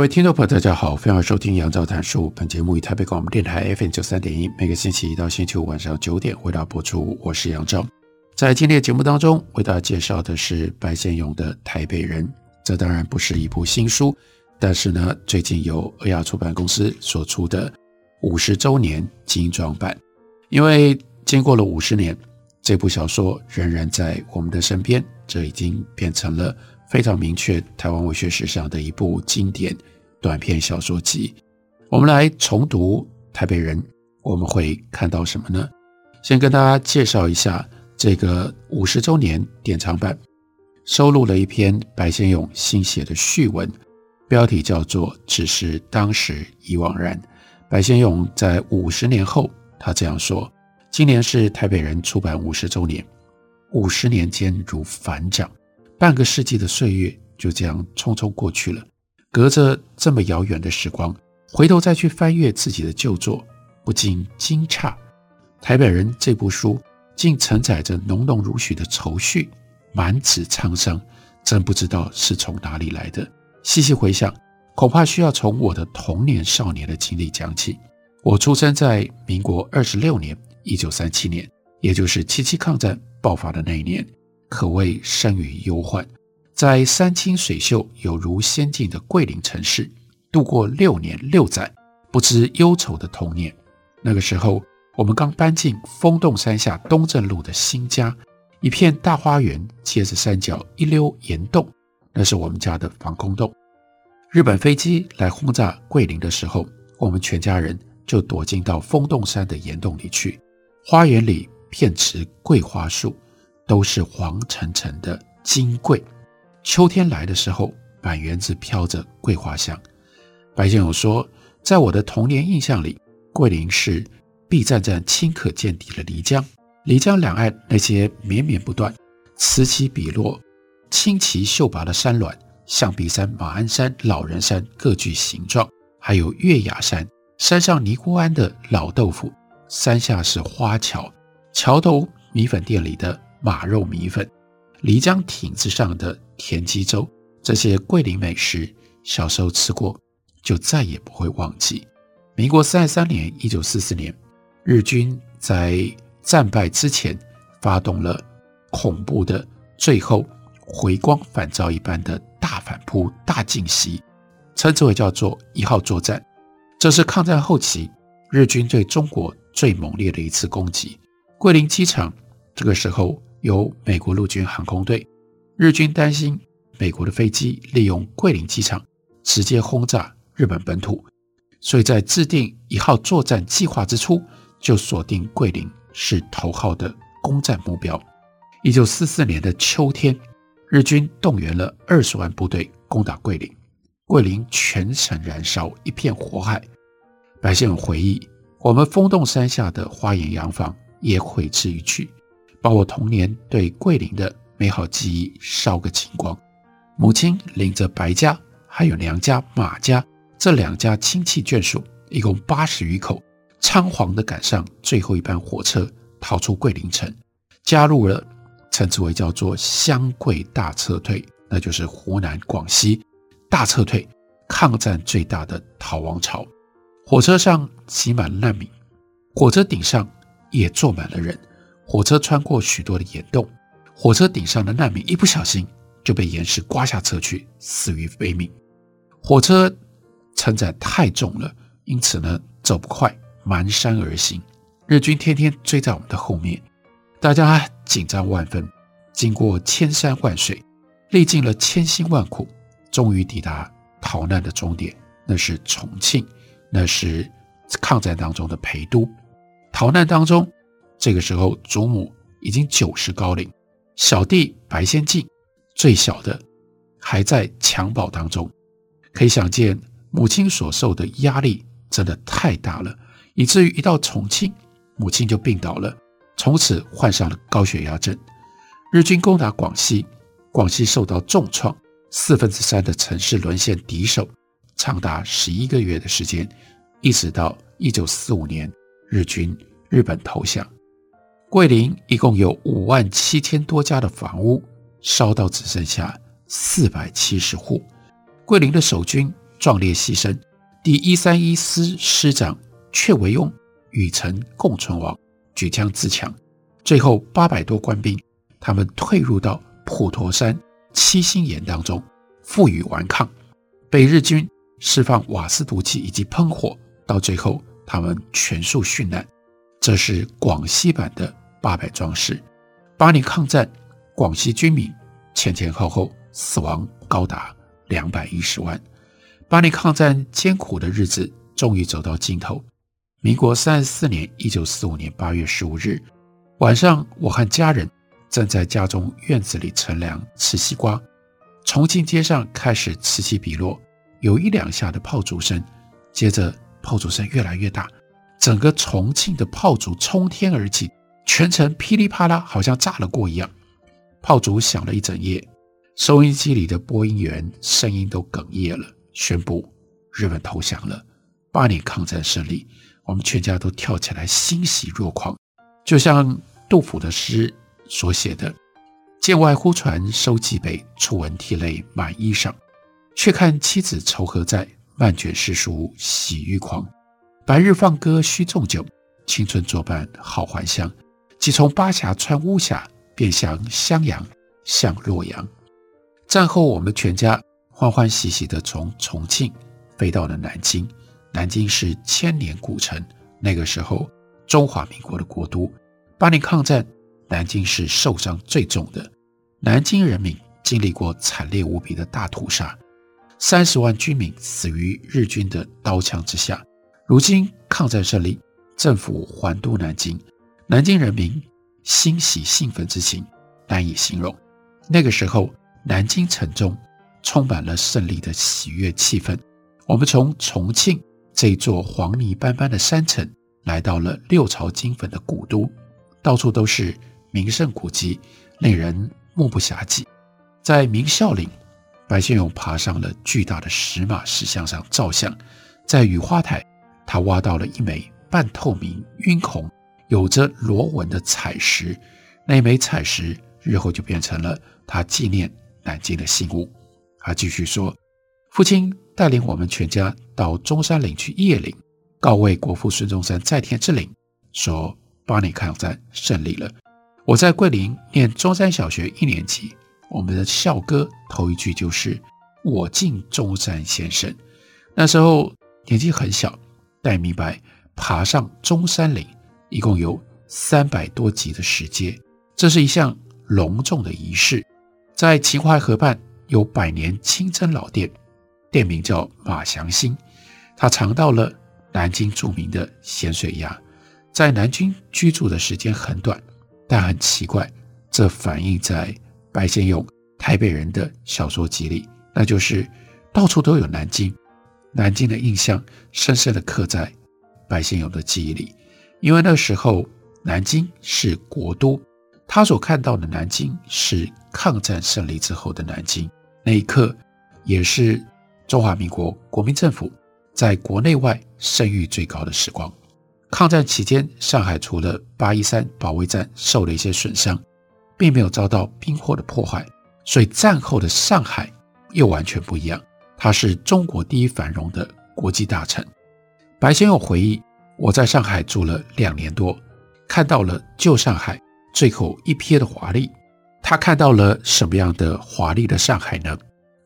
各位听众朋友，大家好，欢迎收听杨照谈书。本节目以台北广播电台 FM 九三点一，每个星期一到星期五晚上九点为大家播出。我是杨照，在今天的节目当中，为大家介绍的是白先勇的《台北人》。这当然不是一部新书，但是呢，最近由欧亚出版公司所出的五十周年精装版。因为经过了五十年，这部小说仍然在我们的身边，这已经变成了。非常明确，台湾文学史上的一部经典短篇小说集。我们来重读《台北人》，我们会看到什么呢？先跟大家介绍一下这个五十周年典藏版，收录了一篇白先勇新写的序文，标题叫做《只是当时已惘然》。白先勇在五十年后，他这样说：“今年是《台北人》出版五十周年，五十年间如反掌。”半个世纪的岁月就这样匆匆过去了，隔着这么遥远的时光，回头再去翻阅自己的旧作，不禁惊诧：《台北人》这部书竟承载着浓浓如许的愁绪，满纸沧桑，真不知道是从哪里来的。细细回想，恐怕需要从我的童年少年的经历讲起。我出生在民国二十六年，一九三七年，也就是七七抗战爆发的那一年。可谓生于忧患，在山清水秀、有如仙境的桂林城市度过六年六载不知忧愁的童年。那个时候，我们刚搬进风洞山下东正路的新家，一片大花园，接着山脚一溜岩洞，那是我们家的防空洞。日本飞机来轰炸桂林的时候，我们全家人就躲进到风洞山的岩洞里去。花园里遍植桂花树。都是黄澄澄的金桂，秋天来的时候，满园子飘着桂花香。白先勇说，在我的童年印象里，桂林是碧湛湛、清可见底的漓江，漓江两岸那些绵绵不断、此起彼落、清奇秀拔的山峦，象鼻山、马鞍山、老人山各具形状，还有月牙山，山上尼姑庵的老豆腐，山下是花桥，桥头米粉店里的。马肉米粉，漓江亭子上的田鸡粥，这些桂林美食，小时候吃过，就再也不会忘记。民国三十三年（一九四四年），日军在战败之前，发动了恐怖的最后回光返照一般的大反扑、大进袭，称之为叫做一号作战。这是抗战后期日军对中国最猛烈的一次攻击。桂林机场这个时候。由美国陆军航空队，日军担心美国的飞机利用桂林机场直接轰炸日本本土，所以在制定一号作战计划之初，就锁定桂林是头号的攻占目标。一九四四年的秋天，日军动员了二十万部队攻打桂林，桂林全城燃烧，一片火海。百姓回忆，我们风洞山下的花园洋房也毁之一炬。把我童年对桂林的美好记忆烧个精光。母亲领着白家还有娘家马家这两家亲戚眷属，一共八十余口，仓皇地赶上最后一班火车，逃出桂林城，加入了称之为叫做湘桂大撤退，那就是湖南、广西大撤退，抗战最大的逃亡潮。火车上挤满了难民，火车顶上也坐满了人。火车穿过许多的岩洞，火车顶上的难民一不小心就被岩石刮下车去，死于非命。火车承载太重了，因此呢走不快，蹒跚而行。日军天天追在我们的后面，大家紧张万分。经过千山万水，历尽了千辛万苦，终于抵达逃难的终点，那是重庆，那是抗战当中的陪都。逃难当中。这个时候，祖母已经九十高龄，小弟白先进最小的还在襁褓当中，可以想见母亲所受的压力真的太大了，以至于一到重庆，母亲就病倒了，从此患上了高血压症。日军攻打广西，广西受到重创，四分之三的城市沦陷敌手，长达十一个月的时间，一直到一九四五年，日军日本投降。桂林一共有五万七千多家的房屋烧到只剩下四百七十户。桂林的守军壮烈牺牲，第一三一师师长阙惟庸与陈共存亡，举枪自强。最后八百多官兵，他们退入到普陀山七星岩当中，负隅顽抗，被日军释放瓦斯毒气以及喷火，到最后他们全数殉难。这是广西版的。八百壮士，八年抗战，广西军民前前后后死亡高达两百一十万。八年抗战艰苦的日子终于走到尽头。民国三十四年（一九四五年八月十五日）晚上，我和家人正在家中院子里乘凉吃西瓜，重庆街上开始此起彼落，有一两下的炮竹声，接着炮竹声越来越大，整个重庆的炮竹冲天而起。全程噼里啪啦，好像炸了过一样。炮竹响了一整夜，收音机里的播音员声音都哽咽了，宣布日本投降了，八年抗战胜利。我们全家都跳起来，欣喜若狂，就像杜甫的诗所写的：“剑外忽传收蓟北，初闻涕泪满衣裳。却看妻子愁何在，漫卷诗书喜欲狂。白日放歌须纵酒，青春作伴好还乡。”即从巴峡穿巫峡，便向襄阳，向洛阳。战后，我们全家欢欢喜喜地从重庆飞到了南京。南京是千年古城，那个时候中华民国的国都。八年抗战，南京是受伤最重的。南京人民经历过惨烈无比的大屠杀，三十万军民死于日军的刀枪之下。如今抗战胜利，政府还都南京。南京人民欣喜兴奋之情难以形容。那个时候，南京城中充满了胜利的喜悦气氛。我们从重庆这座黄泥斑斑的山城，来到了六朝金粉的古都，到处都是名胜古迹，令人目不暇接。在明孝陵，白先勇爬上了巨大的石马石像上照相。在雨花台，他挖到了一枚半透明晕红。有着螺纹的彩石，那枚彩石日后就变成了他纪念南京的信物。他继续说：“父亲带领我们全家到中山陵去谒陵，告慰国父孙中山在天之灵，说八年抗战胜利了。我在桂林念中山小学一年级，我们的校歌头一句就是‘我敬中山先生’。那时候年纪很小，但明白爬上中山陵。”一共有三百多级的石阶，这是一项隆重的仪式。在秦淮河畔有百年清真老店，店名叫马祥兴。他尝到了南京著名的咸水鸭。在南京居住的时间很短，但很奇怪，这反映在白先勇台北人的小说集里，那就是到处都有南京，南京的印象深深地刻在白先勇的记忆里。因为那时候南京是国都，他所看到的南京是抗战胜利之后的南京，那一刻也是中华民国国民政府在国内外声誉最高的时光。抗战期间，上海除了八一三保卫战受了一些损伤，并没有遭到兵祸的破坏，所以战后的上海又完全不一样。它是中国第一繁荣的国际大城。白先勇回忆。我在上海住了两年多，看到了旧上海最后一瞥的华丽。他看到了什么样的华丽的上海呢？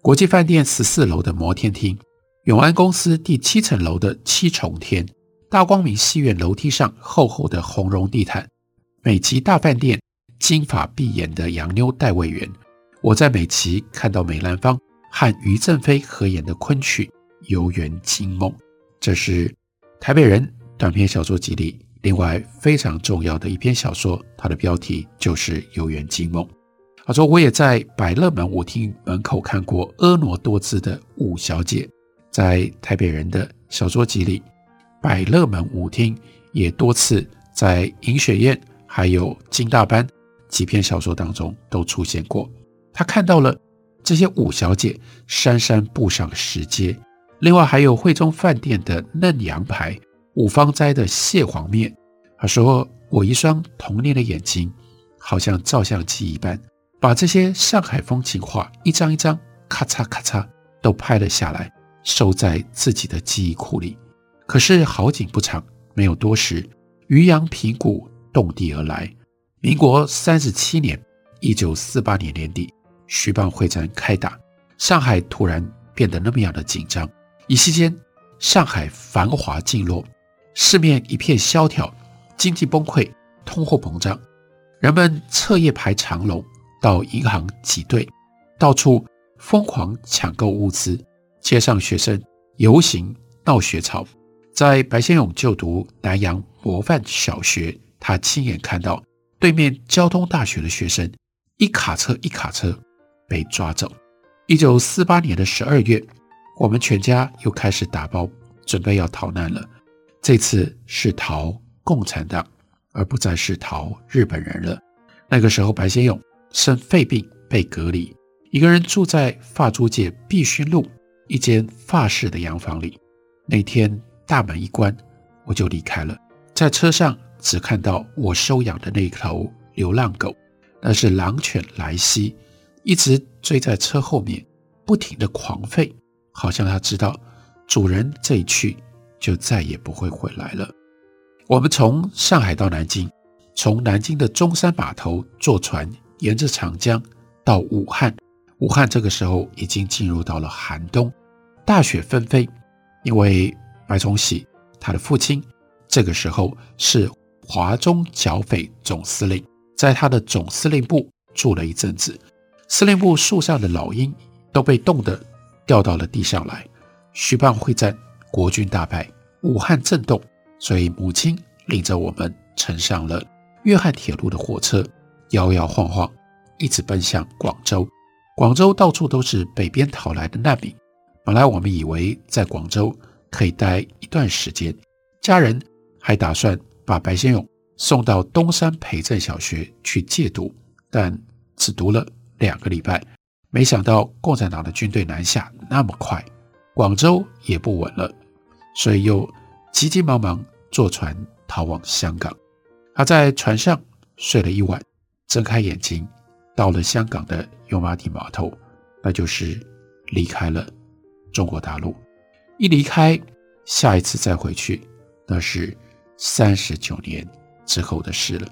国际饭店十四楼的摩天厅，永安公司第七层楼的七重天，大光明戏院楼梯上厚厚的红绒地毯，美琪大饭店金发碧眼的洋妞戴维园。我在美琪看到梅兰芳和于正飞合演的昆曲《游园惊梦》，这是台北人。短篇小说集里，另外非常重要的一篇小说，它的标题就是《游园惊梦》。他说：“我也在百乐门舞厅门口看过婀娜多姿的五小姐，在台北人的小说集里，百乐门舞厅也多次在银雪宴还有金大班几篇小说当中都出现过。他看到了这些五小姐姗姗步上石阶，另外还有惠中饭店的嫩羊排、五芳斋的蟹黄面。他说：我一双童年的眼睛，好像照相机一般。”把这些上海风情画一张一张咔嚓咔嚓都拍了下来，收在自己的记忆库里。可是好景不长，没有多时，渔阳平鼓动地而来。民国三十七年，一九四八年年底，徐蚌会战开打，上海突然变得那么样的紧张。一夕间，上海繁华尽落，市面一片萧条，经济崩溃，通货膨胀，人们彻夜排长龙。到银行挤兑，到处疯狂抢购物资，街上学生游行闹学潮。在白先勇就读南洋模范小学，他亲眼看到对面交通大学的学生一卡车一卡车被抓走。一九四八年的十二月，我们全家又开始打包准备要逃难了。这次是逃共产党，而不再是逃日本人了。那个时候，白先勇。生肺病被隔离，一个人住在法租界碧勋路一间法式的洋房里。那天大门一关，我就离开了。在车上只看到我收养的那头流浪狗，那是狼犬莱西，一直追在车后面，不停地狂吠，好像它知道主人这一去就再也不会回来了。我们从上海到南京，从南京的中山码头坐船。沿着长江到武汉，武汉这个时候已经进入到了寒冬，大雪纷飞。因为白崇禧他的父亲这个时候是华中剿匪总司令，在他的总司令部住了一阵子，司令部树上的老鹰都被冻得掉到了地上来。徐蚌会战，国军大败，武汉震动，所以母亲领着我们乘上了粤汉铁路的火车。摇摇晃晃，一直奔向广州。广州到处都是北边逃来的难民。本来我们以为在广州可以待一段时间，家人还打算把白先勇送到东山培正小学去借读，但只读了两个礼拜。没想到共产党的军队南下那么快，广州也不稳了，所以又急急忙忙坐船逃往香港。他在船上睡了一晚。睁开眼睛，到了香港的油麻地码头，那就是离开了中国大陆。一离开，下一次再回去，那是三十九年之后的事了。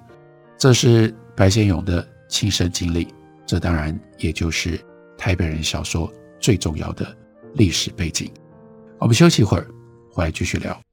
这是白先勇的亲身经历，这当然也就是台北人小说最重要的历史背景。我们休息一会儿，回来继续聊。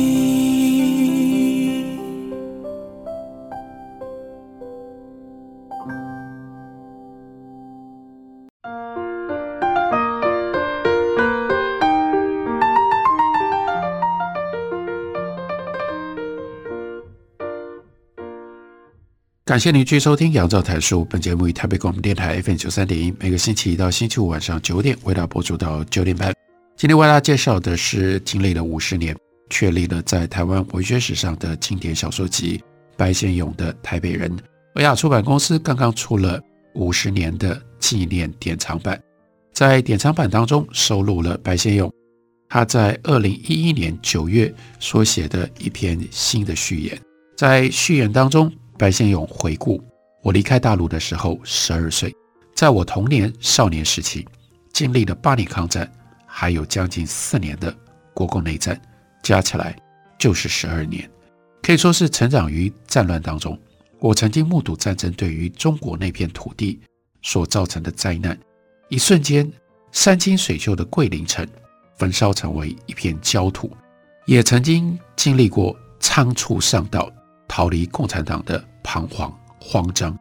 感谢您继续收听《杨照谈书》。本节目以台北广播电台 FM 九三点一，每个星期一到星期五晚上九点为大家播出到九点半。今天为大家介绍的是经历了五十年，确立了在台湾文学史上的经典小说集——白先勇的《台北人》。欧亚出版公司刚刚出了五十年的纪念典藏版，在典藏版当中收录了白先勇他在二零一一年九月所写的一篇新的序言。在序言当中，白先勇回顾。我离开大陆的时候十二岁，在我童年少年时期，经历了八年抗战，还有将近四年的国共内战，加起来就是十二年，可以说是成长于战乱当中。我曾经目睹战争对于中国那片土地所造成的灾难，一瞬间，山清水秀的桂林城焚烧成为一片焦土，也曾经经历过仓促上岛逃离共产党的彷徨慌张。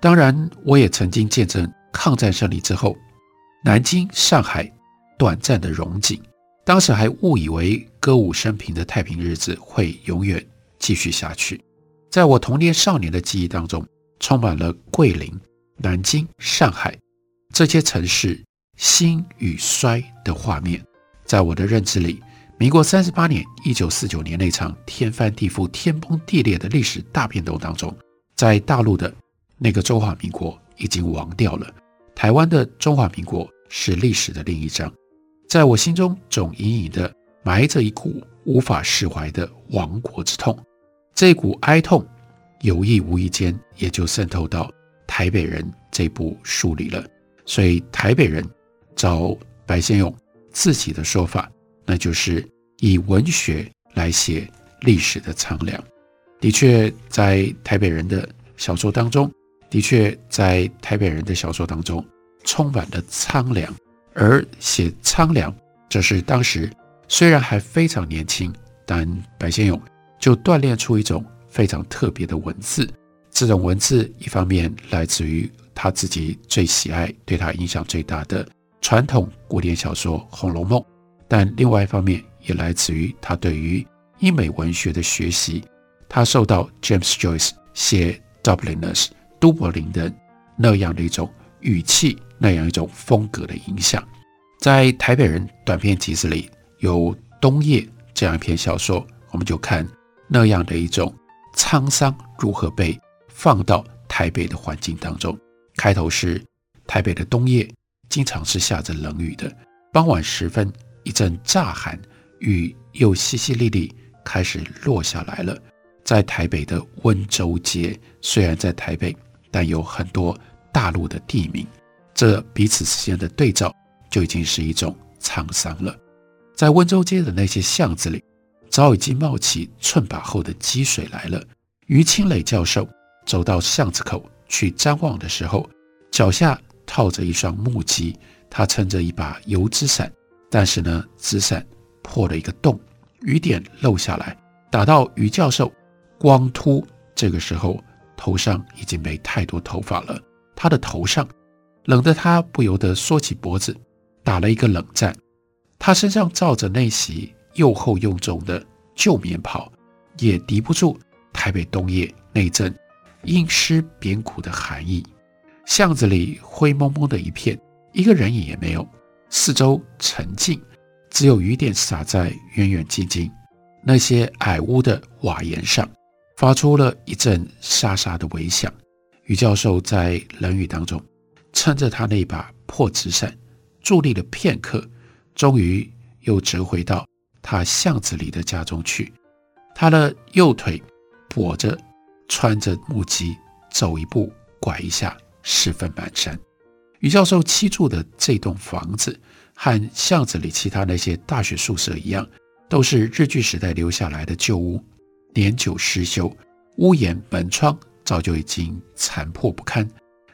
当然，我也曾经见证抗战胜利之后，南京、上海短暂的荣景。当时还误以为歌舞升平的太平日子会永远继续下去。在我童年少年的记忆当中，充满了桂林、南京、上海这些城市兴与衰的画面。在我的认知里，民国三十八年（一九四九年）那场天翻地覆、天崩地裂的历史大变动当中，在大陆的那个中华民国已经亡掉了，台湾的中华民国是历史的另一章。在我心中，总隐隐的埋着一股无法释怀的亡国之痛。这股哀痛，有意无意间也就渗透到《台北人》这部书里了。所以，《台北人》找白先勇自己的说法，那就是以文学来写历史的苍凉。的确，在《台北人》的小说当中，的确在《台北人》的小说当中，充满了苍凉。而写苍凉，这是当时虽然还非常年轻，但白先勇就锻炼出一种非常特别的文字。这种文字一方面来自于他自己最喜爱、对他影响最大的传统古典小说《红楼梦》，但另外一方面也来自于他对于英美文学的学习。他受到 James Joyce 写 Dubliners 都柏林的那样的一种语气。那样一种风格的影响，在《台北人》短篇集子里有《冬夜》这样一篇小说，我们就看那样的一种沧桑如何被放到台北的环境当中。开头是台北的冬夜，经常是下着冷雨的。傍晚时分，一阵乍寒，雨又淅淅沥沥开始落下来了。在台北的温州街，虽然在台北，但有很多大陆的地名。这彼此之间的对照就已经是一种沧桑了。在温州街的那些巷子里，早已经冒起寸把厚的积水来了。于清磊教授走到巷子口去张望的时候，脚下套着一双木屐，他撑着一把油纸伞，但是呢，纸伞破了一个洞，雨点漏下来，打到于教授光秃。这个时候头上已经没太多头发了，他的头上。冷得他不由得缩起脖子，打了一个冷战。他身上罩着那袭又厚又重的旧棉袍，也敌不住台北冬夜那阵阴湿扁骨的寒意。巷子里灰蒙蒙的一片，一个人影也没有，四周沉静，只有雨点洒在远远近近那些矮屋的瓦檐上，发出了一阵沙沙的微响。于教授在冷雨当中。撑着他那把破纸伞，伫立了片刻，终于又折回到他巷子里的家中去。他的右腿跛着，穿着木屐，走一步拐一下，十分蹒跚。于教授栖住的这栋房子，和巷子里其他那些大学宿舍一样，都是日据时代留下来的旧屋，年久失修，屋檐门窗早就已经残破不堪，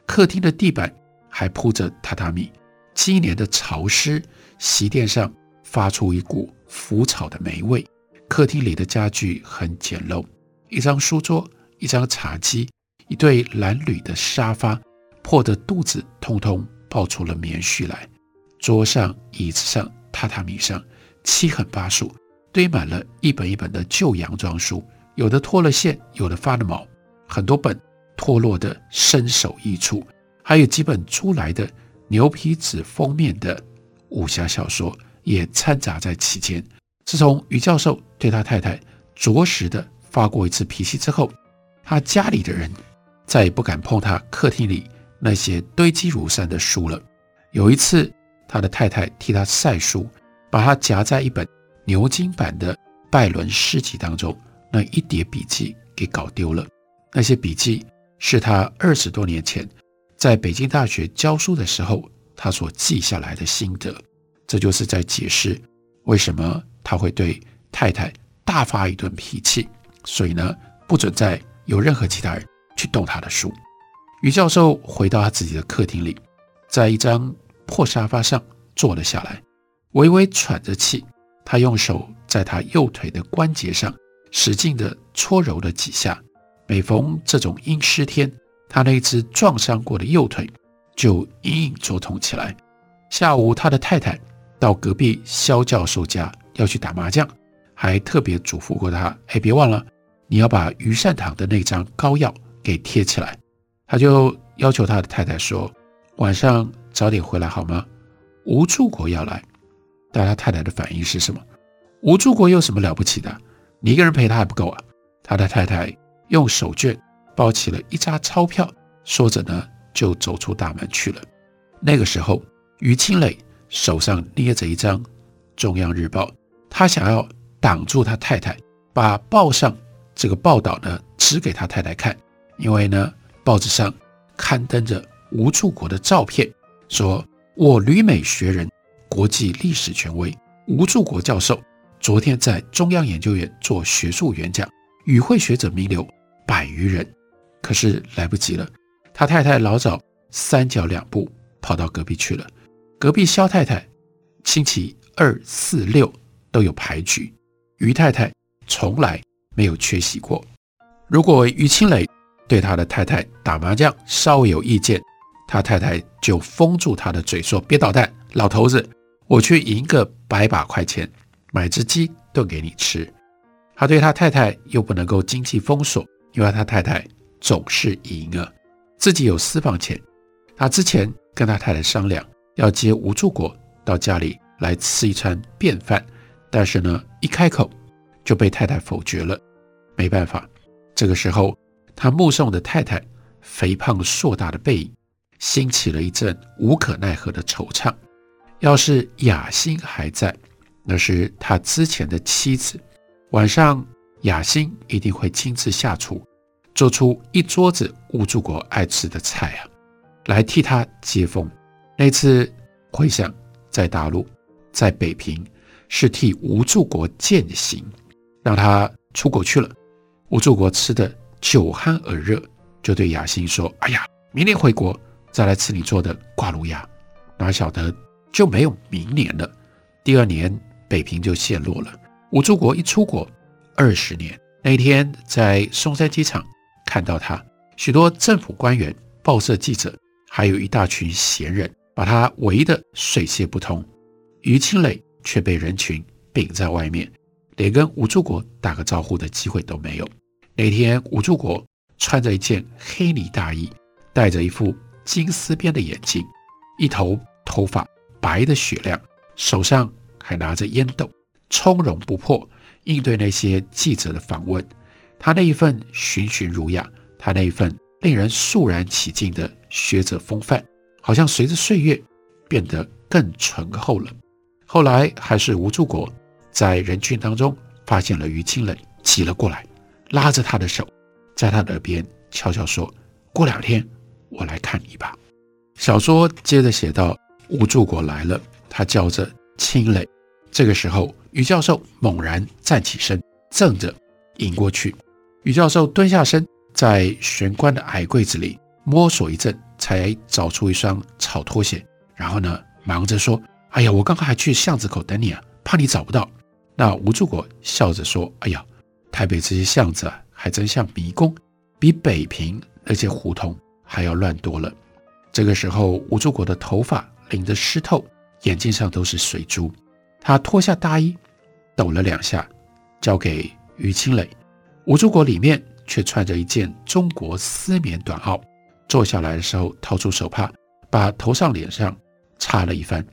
客厅的地板。还铺着榻榻米，积年的潮湿，席垫上发出一股腐草的霉味。客厅里的家具很简陋，一张书桌，一张茶几，一对蓝铝的沙发，破得肚子通通爆出了棉絮来。桌上、椅子上、榻榻米上，七横八竖堆满了一本一本的旧洋装书，有的脱了线，有的发了毛，很多本脱落的身首异处。还有几本租来的牛皮纸封面的武侠小说也掺杂在其间。自从于教授对他太太着实的发过一次脾气之后，他家里的人再也不敢碰他客厅里那些堆积如山的书了。有一次，他的太太替他晒书，把他夹在一本牛津版的拜伦诗集当中，那一叠笔记给搞丢了。那些笔记是他二十多年前在北京大学教书的时候，他所记下来的心得。这就是在解释为什么他会对太太大发一顿脾气，所以呢，不准再有任何其他人去动他的书。余教授回到他自己的客厅里，在一张破沙发上坐了下来，微微喘着气。他用手在他右腿的关节上使劲地搓揉了几下。每逢这种阴湿天，他那只撞伤过的右腿就隐隐作痛起来。下午，他的太太到隔壁肖教授家要去打麻将，还特别嘱咐过他：“哎，别忘了，你要把余善堂的那张膏药给贴起来。”他就要求他的太太说：“晚上早点回来好吗？吴柱国要来。”但他太太的反应是什么？吴柱国有什么了不起的？你一个人陪他还不够啊！他的太太用手绢包起了一扎钞票，说着呢，就走出大门去了。那个时候，于清磊手上捏着一张《中央日报》，他想要挡住他太太，把报上这个报道呢指给他太太看，因为呢。报纸上刊登着吴柱国的照片，说：“我旅美学人、国际历史权威吴柱国教授，昨天在中央研究院做学术演讲，与会学者名流百余人。可是来不及了，他太太老早三脚两步跑到隔壁去了。隔壁肖太太星期二、四、六都有牌局，于太太从来没有缺席过。如果于清磊。”对他的太太打麻将稍有意见，他太太就封住他的嘴，说：“别捣蛋，老头子，我去赢个百把块钱，买只鸡炖给你吃。”他对他太太又不能够经济封锁，因为他太太总是赢啊，自己有私房钱。他之前跟他太太商量要接吴柱国到家里来吃一餐便饭，但是呢，一开口就被太太否决了。没办法，这个时候。他目送的太太肥胖硕大的背影，兴起了一阵无可奈何的惆怅。要是雅欣还在，那是他之前的妻子，晚上雅欣一定会亲自下厨，做出一桌子吴柱国爱吃的菜啊，来替他接风。那次回想，在大陆，在北平，是替吴柱国饯行，让他出国去了。吴柱国吃的。酒酣耳热，就对雅欣说：“哎呀，明年回国再来吃你做的挂炉鸭。”哪晓得就没有明年了。第二年，北平就陷落了。吴柱国一出国，二十年。那天在松山机场看到他，许多政府官员、报社记者，还有一大群闲人，把他围得水泄不通。于清磊却被人群屏在外面，连跟吴柱国打个招呼的机会都没有。那天，吴柱国穿着一件黑呢大衣，戴着一副金丝边的眼镜，一头头发白得雪亮，手上还拿着烟斗，从容不迫应对那些记者的访问。他那一份循循儒雅，他那一份令人肃然起敬的学者风范，好像随着岁月变得更醇厚了。后来，还是吴柱国在人群当中发现了于清磊，挤了过来。拉着他的手，在他的耳边悄悄说：“过两天我来看你吧。”小说接着写道：“吴柱国来了，他叫着青磊。这个时候，余教授猛然站起身，正着迎过去。余教授蹲下身，在玄关的矮柜子里摸索一阵，才找出一双草拖鞋。然后呢，忙着说：“哎呀，我刚刚还去巷子口等你啊，怕你找不到。”那吴柱国笑着说：“哎呀。”台北这些巷子，还真像迷宫，比北平那些胡同还要乱多了。这个时候，吴柱国的头发淋得湿透，眼睛上都是水珠。他脱下大衣，抖了两下，交给于清磊。吴柱国里面却穿着一件中国丝棉短袄。坐下来的时候，掏出手帕，把头上脸上擦了一番。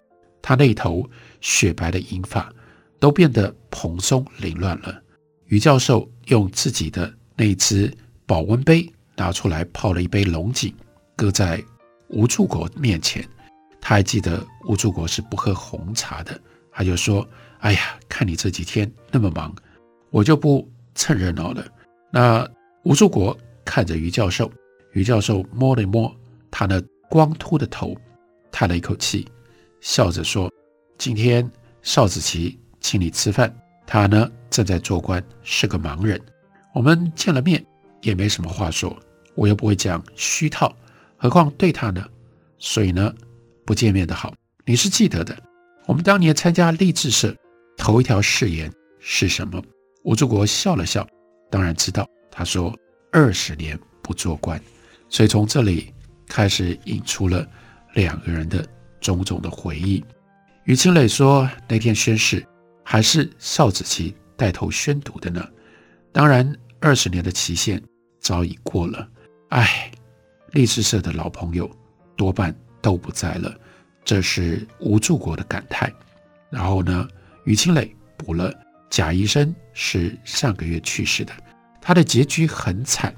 他那头雪白的银发都变得蓬松凌乱了。余教授用自己的那只保温杯拿出来泡了一杯龙井，搁在吴柱国面前。他还记得吴柱国是不喝红茶的，他就说：“哎呀，看你这几天那么忙，我就不蹭热闹了。”那吴祝国看着于教授，于教授摸了摸他那光秃的头，叹了一口气，笑着说：“今天邵子琪请你吃饭，他呢正在做官，是个盲人。我们见了面也没什么话说，我又不会讲虚套，何况对他呢？所以呢，不见面的好。你是记得的。”我们当年参加励志社，头一条誓言是什么？吴祝国笑了笑，当然知道。他说：“二十年不做官。”所以从这里开始引出了两个人的种种的回忆。于清磊说：“那天宣誓还是邵子琪带头宣读的呢。当然，二十年的期限早已过了。唉，励志社的老朋友多半都不在了。”这是吴柱国的感叹，然后呢，于清磊补了贾医生是上个月去世的，他的结局很惨。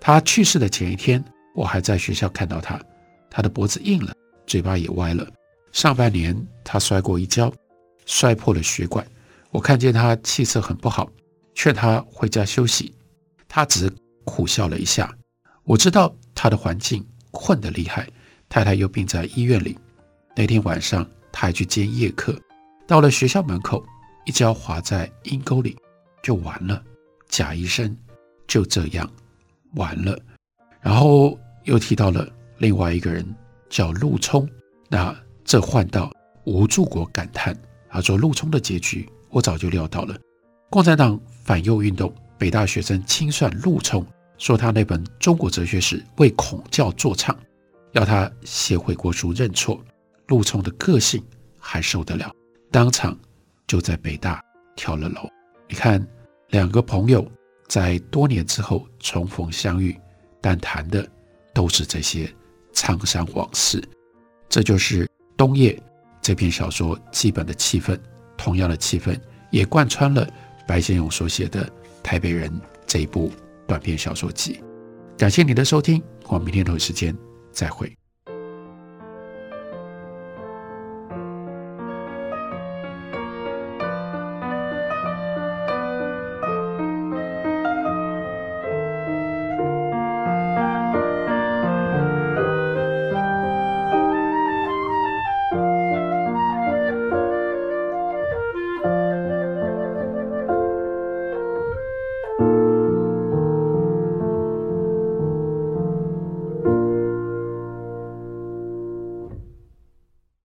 他去世的前一天，我还在学校看到他，他的脖子硬了，嘴巴也歪了。上半年他摔过一跤，摔破了血管。我看见他气色很不好，劝他回家休息，他只苦笑了一下。我知道他的环境困得厉害，太太又病在医院里。那天晚上，他还去兼夜课，到了学校门口，一脚滑在阴沟里，就完了。贾医生就这样完了。然后又提到了另外一个人，叫陆冲。那这换到吴祝国感叹，他说陆冲的结局我早就料到了。共产党反右运动，北大学生清算陆冲，说他那本中国哲学史为孔教作唱，要他写悔过书认错。陆冲的个性还受得了，当场就在北大跳了楼。你看，两个朋友在多年之后重逢相遇，但谈的都是这些沧桑往事。这就是《冬夜》这篇小说基本的气氛，同样的气氛也贯穿了白先勇所写的《台北人》这一部短篇小说集。感谢你的收听，我们明天同一时间再会。